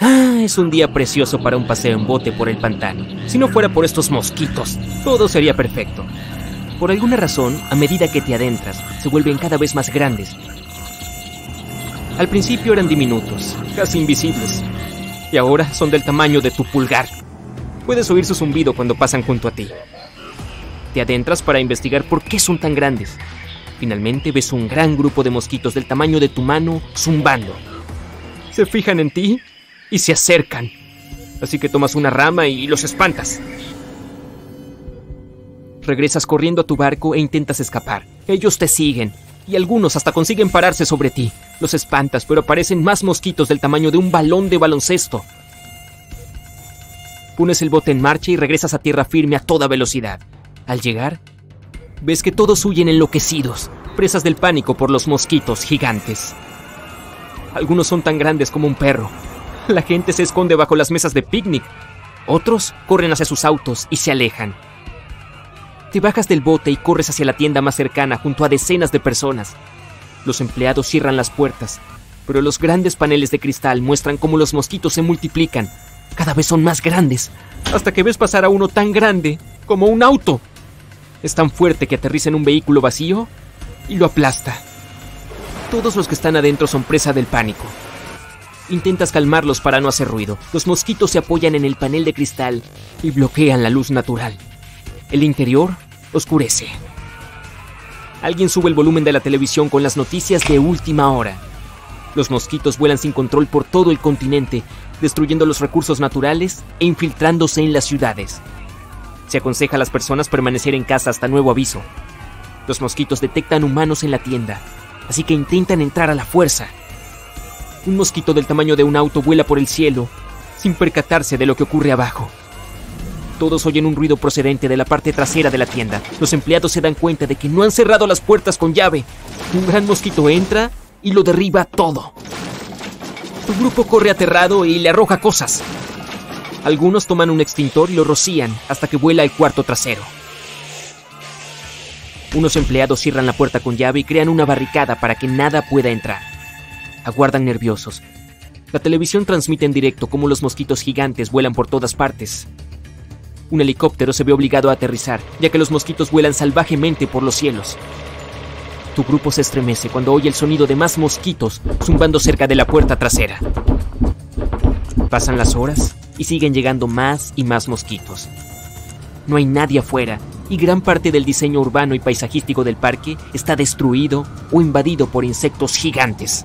Ah, es un día precioso para un paseo en bote por el pantano. Si no fuera por estos mosquitos, todo sería perfecto. Por alguna razón, a medida que te adentras, se vuelven cada vez más grandes. Al principio eran diminutos, casi invisibles, y ahora son del tamaño de tu pulgar. Puedes oír su zumbido cuando pasan junto a ti. Te adentras para investigar por qué son tan grandes. Finalmente ves un gran grupo de mosquitos del tamaño de tu mano zumbando. Se fijan en ti y se acercan. Así que tomas una rama y los espantas. Regresas corriendo a tu barco e intentas escapar. Ellos te siguen, y algunos hasta consiguen pararse sobre ti. Los espantas, pero aparecen más mosquitos del tamaño de un balón de baloncesto. Pones el bote en marcha y regresas a tierra firme a toda velocidad. Al llegar, ves que todos huyen enloquecidos, presas del pánico por los mosquitos gigantes. Algunos son tan grandes como un perro. La gente se esconde bajo las mesas de picnic. Otros corren hacia sus autos y se alejan. Te bajas del bote y corres hacia la tienda más cercana junto a decenas de personas. Los empleados cierran las puertas, pero los grandes paneles de cristal muestran cómo los mosquitos se multiplican. Cada vez son más grandes, hasta que ves pasar a uno tan grande como un auto. Es tan fuerte que aterriza en un vehículo vacío y lo aplasta. Todos los que están adentro son presa del pánico. Intentas calmarlos para no hacer ruido. Los mosquitos se apoyan en el panel de cristal y bloquean la luz natural. El interior oscurece. Alguien sube el volumen de la televisión con las noticias de última hora. Los mosquitos vuelan sin control por todo el continente, destruyendo los recursos naturales e infiltrándose en las ciudades. Se aconseja a las personas permanecer en casa hasta nuevo aviso. Los mosquitos detectan humanos en la tienda, así que intentan entrar a la fuerza. Un mosquito del tamaño de un auto vuela por el cielo, sin percatarse de lo que ocurre abajo. Todos oyen un ruido procedente de la parte trasera de la tienda. Los empleados se dan cuenta de que no han cerrado las puertas con llave. Un gran mosquito entra y lo derriba todo. Tu grupo corre aterrado y le arroja cosas. Algunos toman un extintor y lo rocían hasta que vuela al cuarto trasero. Unos empleados cierran la puerta con llave y crean una barricada para que nada pueda entrar. Aguardan nerviosos. La televisión transmite en directo cómo los mosquitos gigantes vuelan por todas partes. Un helicóptero se ve obligado a aterrizar, ya que los mosquitos vuelan salvajemente por los cielos. Tu grupo se estremece cuando oye el sonido de más mosquitos zumbando cerca de la puerta trasera. Pasan las horas y siguen llegando más y más mosquitos. No hay nadie afuera y gran parte del diseño urbano y paisajístico del parque está destruido o invadido por insectos gigantes.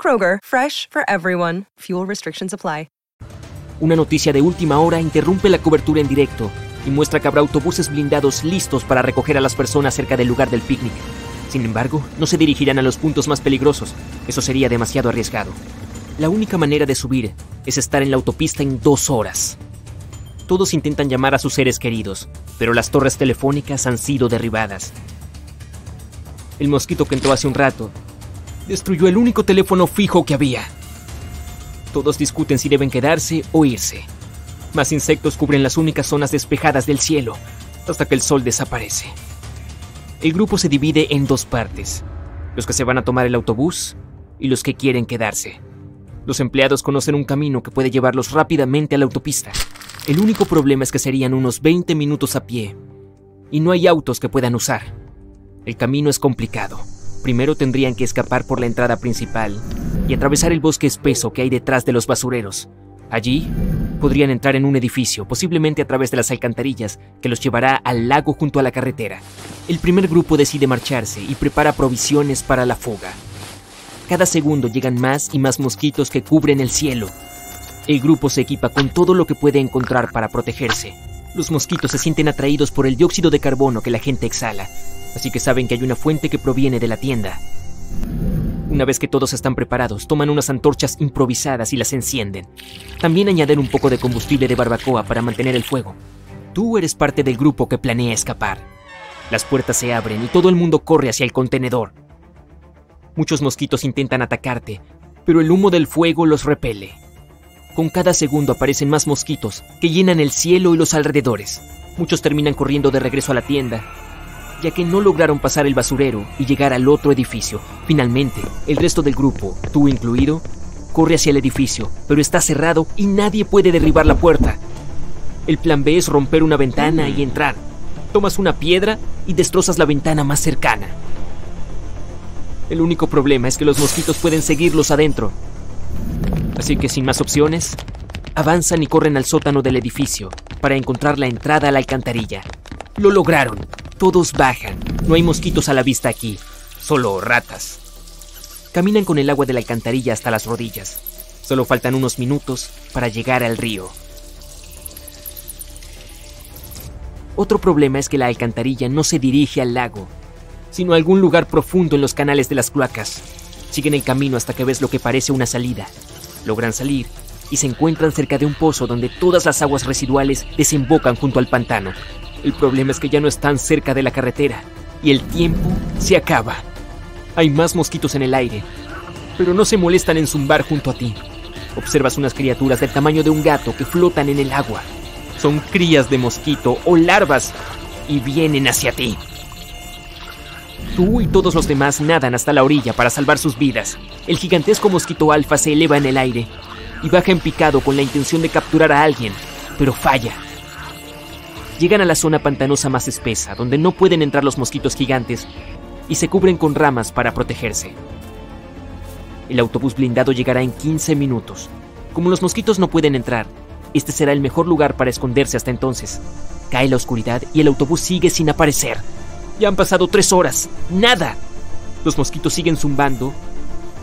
Kroger, fresh for everyone. Fuel restrictions apply. Una noticia de última hora interrumpe la cobertura en directo y muestra que habrá autobuses blindados listos para recoger a las personas cerca del lugar del picnic. Sin embargo, no se dirigirán a los puntos más peligrosos. Eso sería demasiado arriesgado. La única manera de subir es estar en la autopista en dos horas. Todos intentan llamar a sus seres queridos, pero las torres telefónicas han sido derribadas. El mosquito que entró hace un rato destruyó el único teléfono fijo que había. Todos discuten si deben quedarse o irse. Más insectos cubren las únicas zonas despejadas del cielo, hasta que el sol desaparece. El grupo se divide en dos partes, los que se van a tomar el autobús y los que quieren quedarse. Los empleados conocen un camino que puede llevarlos rápidamente a la autopista. El único problema es que serían unos 20 minutos a pie, y no hay autos que puedan usar. El camino es complicado. Primero tendrían que escapar por la entrada principal, y atravesar el bosque espeso que hay detrás de los basureros. Allí podrían entrar en un edificio, posiblemente a través de las alcantarillas, que los llevará al lago junto a la carretera. El primer grupo decide marcharse y prepara provisiones para la fuga. Cada segundo llegan más y más mosquitos que cubren el cielo. El grupo se equipa con todo lo que puede encontrar para protegerse. Los mosquitos se sienten atraídos por el dióxido de carbono que la gente exhala, así que saben que hay una fuente que proviene de la tienda. Una vez que todos están preparados, toman unas antorchas improvisadas y las encienden. También añaden un poco de combustible de barbacoa para mantener el fuego. Tú eres parte del grupo que planea escapar. Las puertas se abren y todo el mundo corre hacia el contenedor. Muchos mosquitos intentan atacarte, pero el humo del fuego los repele. Con cada segundo aparecen más mosquitos que llenan el cielo y los alrededores. Muchos terminan corriendo de regreso a la tienda, ya que no lograron pasar el basurero y llegar al otro edificio. Finalmente, el resto del grupo, tú incluido, corre hacia el edificio, pero está cerrado y nadie puede derribar la puerta. El plan B es romper una ventana y entrar. Tomas una piedra y destrozas la ventana más cercana. El único problema es que los mosquitos pueden seguirlos adentro. Así que sin más opciones, avanzan y corren al sótano del edificio para encontrar la entrada a la alcantarilla. Lo lograron. Todos bajan. No hay mosquitos a la vista aquí, solo ratas. Caminan con el agua de la alcantarilla hasta las rodillas. Solo faltan unos minutos para llegar al río. Otro problema es que la alcantarilla no se dirige al lago, sino a algún lugar profundo en los canales de las cloacas. Siguen el camino hasta que ves lo que parece una salida. Logran salir y se encuentran cerca de un pozo donde todas las aguas residuales desembocan junto al pantano. El problema es que ya no están cerca de la carretera y el tiempo se acaba. Hay más mosquitos en el aire, pero no se molestan en zumbar junto a ti. Observas unas criaturas del tamaño de un gato que flotan en el agua. Son crías de mosquito o larvas y vienen hacia ti. Tú y todos los demás nadan hasta la orilla para salvar sus vidas. El gigantesco mosquito alfa se eleva en el aire y baja en picado con la intención de capturar a alguien, pero falla. Llegan a la zona pantanosa más espesa, donde no pueden entrar los mosquitos gigantes, y se cubren con ramas para protegerse. El autobús blindado llegará en 15 minutos. Como los mosquitos no pueden entrar, este será el mejor lugar para esconderse hasta entonces. Cae la oscuridad y el autobús sigue sin aparecer. Ya han pasado tres horas. ¡Nada! Los mosquitos siguen zumbando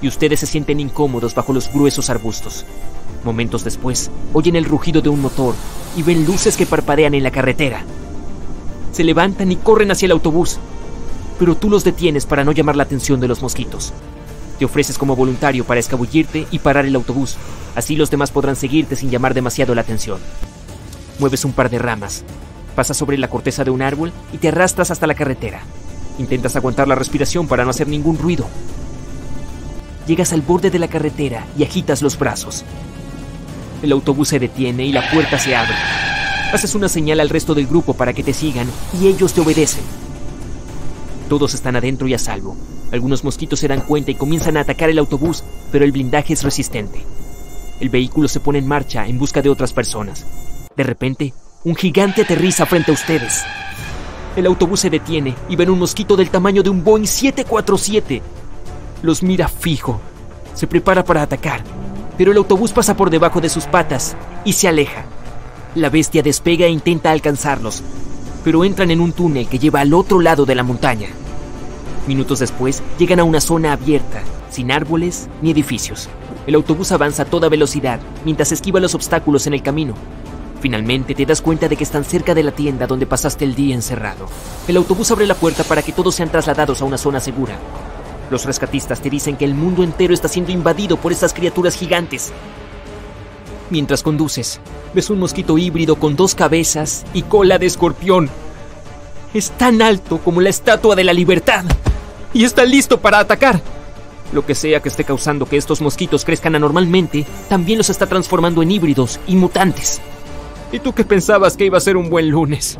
y ustedes se sienten incómodos bajo los gruesos arbustos. Momentos después, oyen el rugido de un motor y ven luces que parpadean en la carretera. Se levantan y corren hacia el autobús, pero tú los detienes para no llamar la atención de los mosquitos. Te ofreces como voluntario para escabullirte y parar el autobús, así los demás podrán seguirte sin llamar demasiado la atención. Mueves un par de ramas, Pasas sobre la corteza de un árbol y te arrastras hasta la carretera. Intentas aguantar la respiración para no hacer ningún ruido. Llegas al borde de la carretera y agitas los brazos. El autobús se detiene y la puerta se abre. Haces una señal al resto del grupo para que te sigan y ellos te obedecen. Todos están adentro y a salvo. Algunos mosquitos se dan cuenta y comienzan a atacar el autobús, pero el blindaje es resistente. El vehículo se pone en marcha en busca de otras personas. De repente, un gigante aterriza frente a ustedes. El autobús se detiene y ven un mosquito del tamaño de un Boeing 747. Los mira fijo. Se prepara para atacar, pero el autobús pasa por debajo de sus patas y se aleja. La bestia despega e intenta alcanzarlos, pero entran en un túnel que lleva al otro lado de la montaña. Minutos después, llegan a una zona abierta, sin árboles ni edificios. El autobús avanza a toda velocidad mientras esquiva los obstáculos en el camino Finalmente te das cuenta de que están cerca de la tienda donde pasaste el día encerrado. El autobús abre la puerta para que todos sean trasladados a una zona segura. Los rescatistas te dicen que el mundo entero está siendo invadido por estas criaturas gigantes. Mientras conduces, ves un mosquito híbrido con dos cabezas y cola de escorpión. Es tan alto como la estatua de la libertad y está listo para atacar. Lo que sea que esté causando que estos mosquitos crezcan anormalmente, también los está transformando en híbridos y mutantes. ¿Y tú qué pensabas que iba a ser un buen lunes?